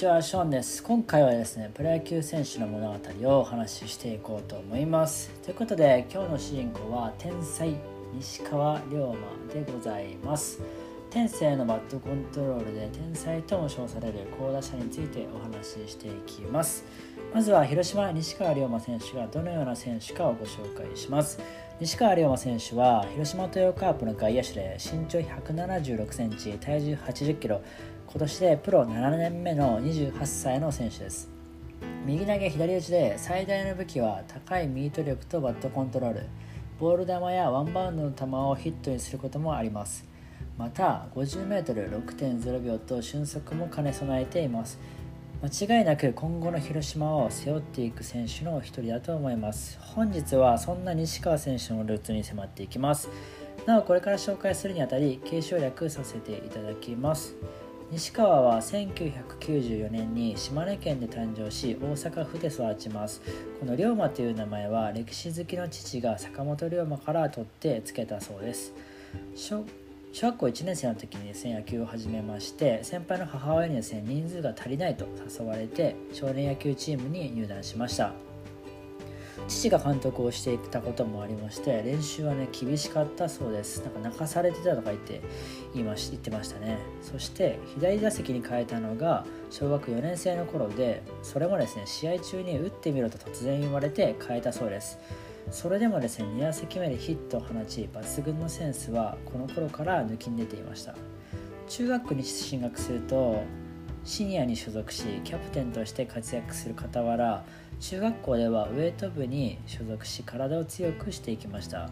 ちは、ショーンです。今回はですね、プロ野球選手の物語をお話ししていこうと思います。ということで、今日の主人公は天才西川龍馬でございます。天性のバットコントロールで天才とも称される好打者についてお話ししていきます。まずは広島西川龍馬選手がどのような選手かをご紹介します。西川龍馬選手は広島トヨカープの外野手で身長176センチ、体重80キロ、今年でプロ7年目の28歳の選手です。右投げ左打ちで最大の武器は高いミート力とバットコントロール。ボール球やワンバウンドの球をヒットにすることもあります。また 50m6.0 秒と俊足も兼ね備えています。間違いなく今後の広島を背負っていく選手の一人だと思います。本日はそんな西川選手のルーツに迫っていきます。なおこれから紹介するにあたり継承略させていただきます。西川は1994年に島根県で誕生し大阪府で育ちます。この龍馬という名前は歴史好きの父が坂本龍馬から取ってつけたそうです。小小学校1年生の時にですね野球を始めまして先輩の母親にですね人数が足りないと誘われて少年野球チームに入団しました。父が監督をしていたこともありまして練習はね厳しかったそうです。なんか泣かされてたとか言って言いまし言ってましたね。そして左打席に変えたのが小学4年生の頃でそれもですね試合中に打ってみろと突然言われて変えたそうです。それでもですね2打席目でヒットを放ち抜群のセンスはこの頃から抜きん出ていました。中学に進学するとシニアに所属しキャプテンとして活躍する傍ら中学校ではウェイト部に所属し体を強くしていきました。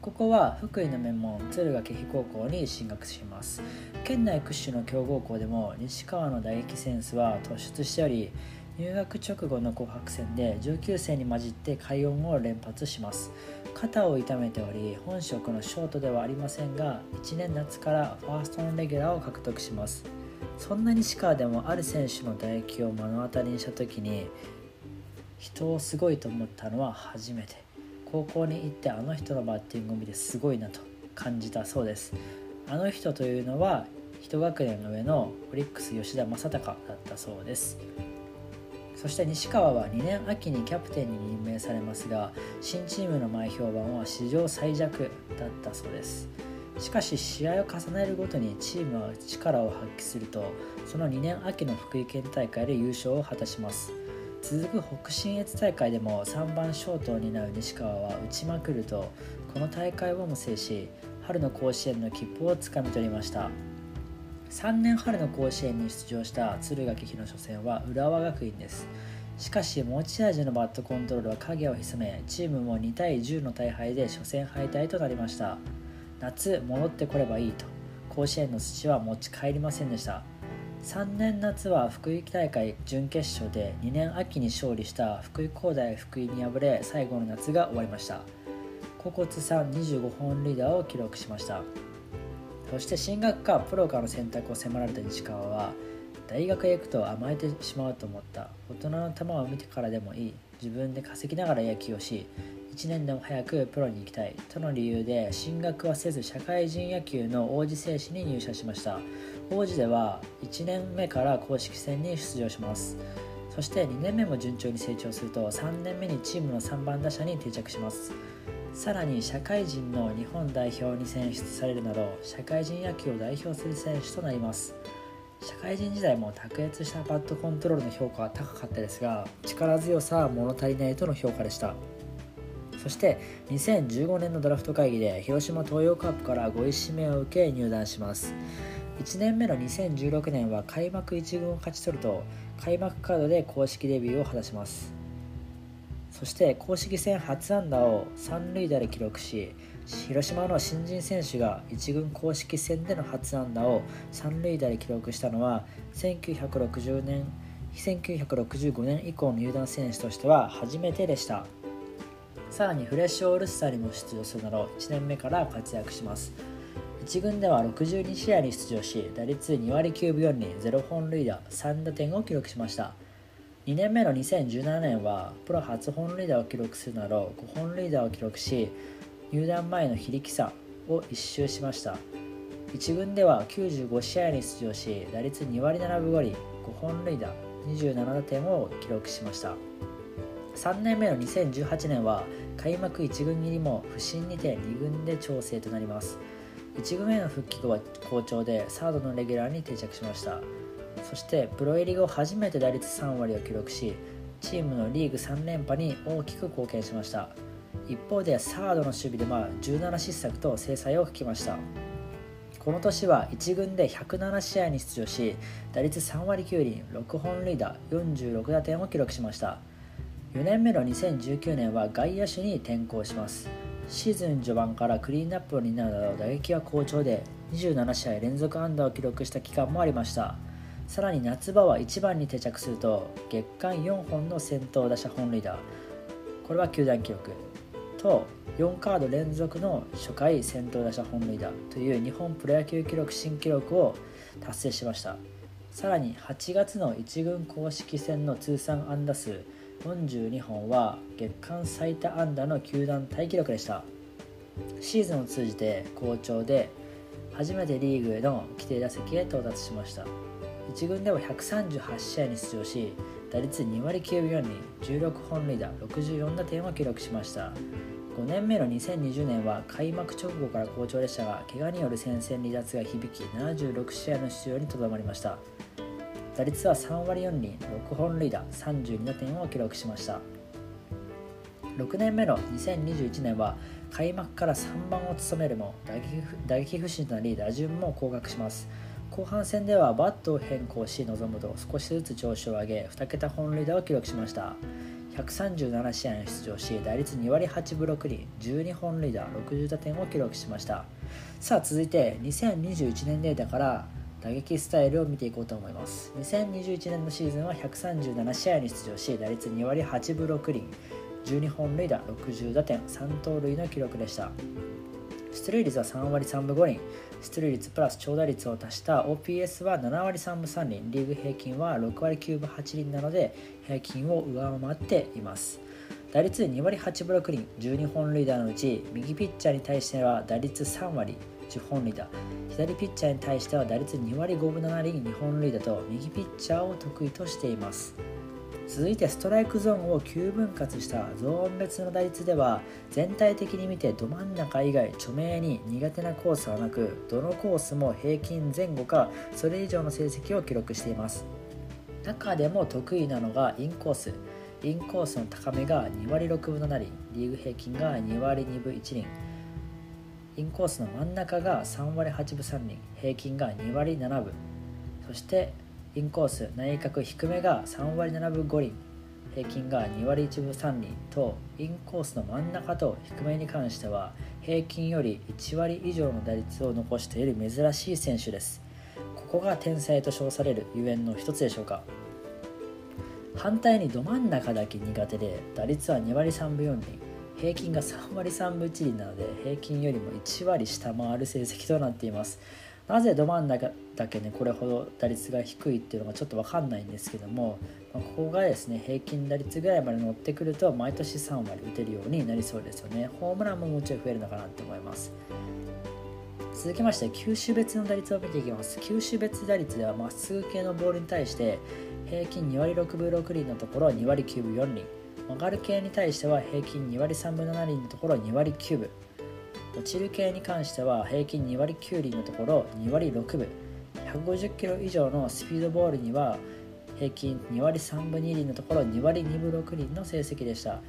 ここは福井の名門敦賀気比高校に進学します。県内屈指の強豪校でも西川の打撃センスは突出しており入学直後の紅白戦で上級生に混じって快音を連発します。肩を痛めており本職のショートではありませんが1年夏からファーストのレギュラーを獲得します。そんな西川でもある選手の打撃を目の当たりにした時に人をすごいと思ったのは初めて。高校に行ってあの人のバッティングを見てすごいなと感じたそうです。あの人というのは一学年上のオリックス吉田正尚だったそうです。そして西川は2年秋にキャプテンに任命されますが新チームの前評判は史上最弱だったそうです。しかし試合を重ねるごとにチームは力を発揮するとその2年秋の福井県大会で優勝を果たします。続く北信越大会でも3番ショートを担う西川は打ちまくるとこの大会をも制し春の甲子園の切符をつかみ取りました。3年春の甲子園に出場した敦賀気比の初戦は浦和学院です。しかし持ち味のバットコントロールは影を潜めチームも2対10の大敗で初戦敗退となりました。夏戻ってこればいいと甲子園の土は持ち帰りませんでした。3年夏は福井大会準決勝で2年秋に勝利した福井工大福井に敗れ最後の夏が終わりました。高校通算25本リーダーを記録しました。そして進学かプロかの選択を迫られた西川は大学へ行くと甘えてしまうと思った。大人の球を見てからでもいい。自分で稼ぎながら野球をし1年でも早くプロに行きたい。との理由で進学はせず社会人野球の王子製紙に入社しました。王子では1年目から公式戦に出場します。そして2年目も順調に成長すると3年目にチームの3番打者に定着します。さらに社会人の日本代表に選出されるなど社会人野球を代表する選手となります。社会人時代も卓越したバットコントロールの評価は高かったですが力強さは物足りないとの評価でした。そして2015年のドラフト会議で広島東洋カープから5位指名を受け入団します。1年目の2016年は開幕1軍を勝ち取ると開幕カードで公式デビューを果たします。そして公式戦初安打を三塁打で記録し広島の新人選手が1軍公式戦での初安打を三塁打で記録したのは1960年1965年以降の入団選手としては初めてでした。さらにフレッシュオールスターにも出場するなど1年目から活躍します。1軍では62試合に出場し打率2割9分4厘0本塁打3打点を記録しました。2年目の2017年はプロ初本塁打を記録するなど5本塁打を記録し入団前の非力差を一周しました。1軍では95試合に出場し打率2割7分5厘5本塁打27打点を記録しました。3年目の2018年は開幕1軍入りも不振にて2軍で調整となります。1軍への復帰後は好調でサードのレギュラーに定着しました。そしてプロ入り後初めて打率3割を記録しチームのリーグ3連覇に大きく貢献しました。一方でサードの守備では17失策と制裁を吹きました。この年は1軍で107試合に出場し打率3割9厘6本塁打46打点を記録しました。4年目の2019年は外野手に転向します。シーズン序盤からクリーンアップになるなど打撃は好調で27試合連続安打を記録した期間もありました。さらに夏場は1番に定着すると月間4本の先頭打者本塁打。これは球団記録。と4カード連続の初回先頭打者本塁打。という日本プロ野球記録新記録を達成しました。さらに8月の1軍公式戦の通算安打数。42本は月間最多安打の球団タイ記録でした。シーズンを通じて好調で初めてリーグへの規定打席へ到達しました。1軍では138試合に出場し打率2割9分4厘16本塁打64打点を記録しました。5年目の2020年は開幕直後から好調でしたが怪我による戦線離脱が響き76試合の出場にとどまりました。打率は3割4厘6本塁打32打点を記録しました。6年目の2021年は開幕から3番を務めるも打撃不振となり打順も降格します。後半戦ではバットを変更し臨むと少しずつ調子を上げ2桁本塁打を記録しました。137試合に出場し打率2割8分6厘12本塁打60打点を記録しました。さあ続いて2021年データから打撃スタイルを見ていこうと思います。2021年のシーズンは137試合に出場し打率2割8分6厘。12本塁打60打点3盗塁の記録でした。出塁率は3割3分5厘。出塁率プラス長打率を足した OPS は7割3分3厘。リーグ平均は6割9分8厘なので平均を上回っています。打率2割8分6厘。12本塁打のうち右ピッチャーに対しては打率3割。10本塁打左ピッチャーに対しては打率2割5分7厘2本塁打と右ピッチャーを得意としています。続いてストライクゾーンを9分割したゾーン別の打率では全体的に見てど真ん中以外著名に苦手なコースはなくどのコースも平均前後かそれ以上の成績を記録しています。中でも得意なのがインコースインコースの高めが2割6分7厘リーグ平均が2割2分1厘インコースの真ん中が3割8分3厘平均が2割7分。そしてインコース内角低めが3割7分5厘平均が2割1分3厘。とインコースの真ん中と低めに関しては平均より1割以上の打率を残している珍しい選手です。ここが天才と称されるゆえんの一つでしょうか。反対にど真ん中だけ苦手で打率は2割3分4厘。平均が3割3分1厘なので平均よりも1割下回る成績となっています。なぜど真ん中だけねこれほど打率が低いっていうのがちょっと分かんないんですけども、まあ、ここがですね平均打率ぐらいまで乗ってくると毎年3割打てるようになりそうですよね。ホームランももうちょい増えるのかなって思います。続きまして球種別の打率を見ていきます。球種別打率ではまっすぐ系のボールに対して平均2割6分6厘のところ2割9分4厘。曲がる系に対しては平均2割3分7厘のところ2割9分。落ちる系に関しては平均2割9厘のところ2割6分。150キロ以上のスピードボールには平均2割3分2厘のところ2割2分6厘の成績でした、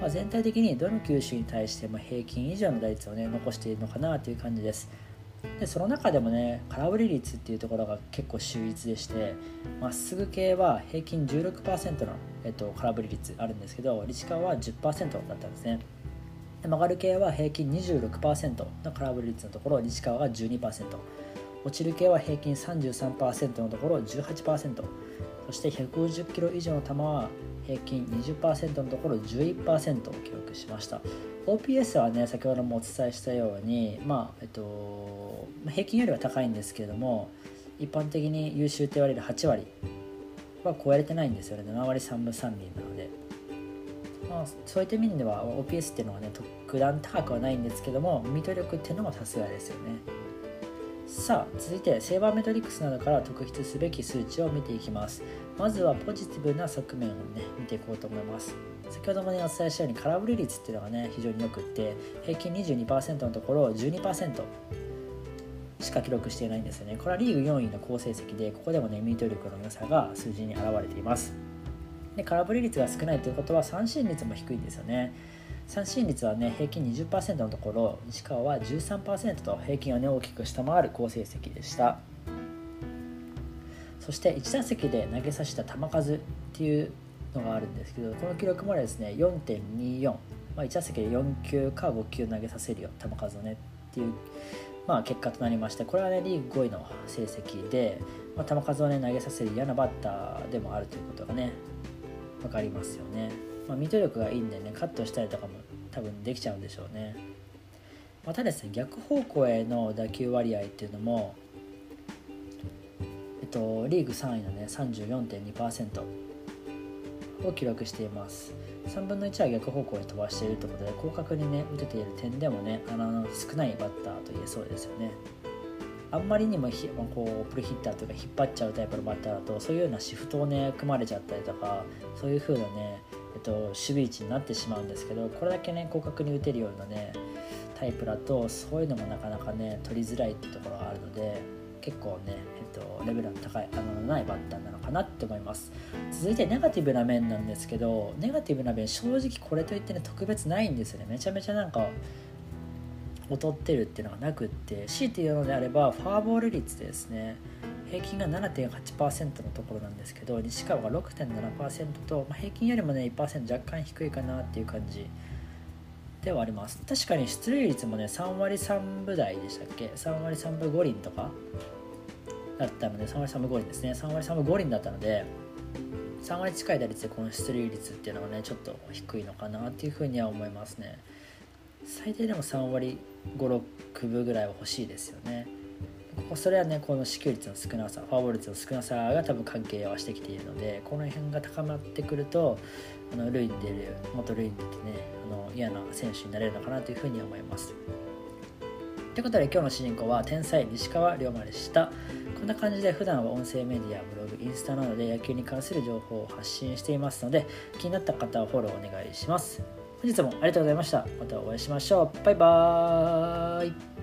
まあ、全体的にどの球種に対しても平均以上の打率をね残しているのかなという感じです。でその中でもね空振り率っていうところが結構秀逸でしてまっすぐ系は平均16%の、えっと、空振り率あるんですけどリチカは10%だったんですね。で曲がる系は平均26%の空振り率のところ西川が12%落ちる系は平均33%のところ18%そして150キロ以上の球は平均20%のところ11%を記録しました。OPS はね先ほどもお伝えしたようにまあえっと平均よりは高いんですけれども一般的に優秀と言われる8割は超えれてないんですよね。7割3分3厘なので。まあ、そういった意味では OPS っていうのはね特段高くはないんですけどもミート力っていうのもさすがですよね。さあ続いてセーバーメトリックスなどから特筆すべき数値を見ていきます。まずはポジティブな側面をね見ていこうと思います。先ほどもねお伝えしたように空振り率っていうのがね非常によくって平均22%のところを12%しか記録していないんですよね。これはリーグ4位の好成績でここでもねミート力の良さが数字に表れています。で空振り率が少ないということは三振率も低いんですよね。三振率はね平均20%のところ西川は13%と平均をね大きく下回る好成績でした。そして1打席で投げさせた球数っていうのがあるんですけどこの記録もですね4.24、まあ、1打席で4球か5球投げさせるよ球数をねっていう、まあ、結果となりましてこれはねリーグ5位の成績で、まあ、球数をね投げさせる嫌なバッターでもあるということがね分かりますよね。まあ、ミート力がいいんでねカットしたりとかも多分できちゃうんでしょうね。またですね逆方向への打球割合っていうのもえっとリーグ3位のね34.2%を記録しています。3分の1は逆方向へ飛ばしているということで広角にね打てている点でもねあの少ないバッターと言えそうですよね。あんまりにもひこうプルヒッターというか引っ張っちゃうタイプのバッターだとそういうようなシフトをね組まれちゃったりとかそういう風なねえっと、守備位置になってしまうんですけどこれだけね広角に打てるようなねタイプだとそういうのもなかなかね取りづらいってところがあるので結構ね、えっと、レベルの高いあのないバッターなのかなって思います。続いてネガティブな面なんですけどネガティブな面正直これといってね特別ないんですよね。めちゃめちゃなんか劣ってるっていうのがなくって強いて言うのであればフォアボール率ですね。平均が7.8%のところなんですけど西川が6.7%と、まあ、平均よりもね1%若干低いかなっていう感じではあります。確かに出塁率もね3割3分台でしたっけ？3割3分5厘とかだったので3割3分5厘ですね。3割3分5厘だったので3割近い打率でこの出塁率っていうのがねちょっと低いのかなっていうふうには思いますね。最低でも3割56分ぐらいは欲しいですよねそれはねこの支給率の少なさフォアボール率の少なさが多分関係はしてきているのでこの辺が高まってくるとあの塁に出る元塁に出てねあの嫌な選手になれるのかなというふうに思います。ということで今日の主人公は天才西川龍馬でした。こんな感じで普段は音声メディア、ブログ、インスタなどで野球に関する情報を発信していますので気になった方はフォローお願いします。本日もありがとうございました。またお会いしましょう。バイバーイ。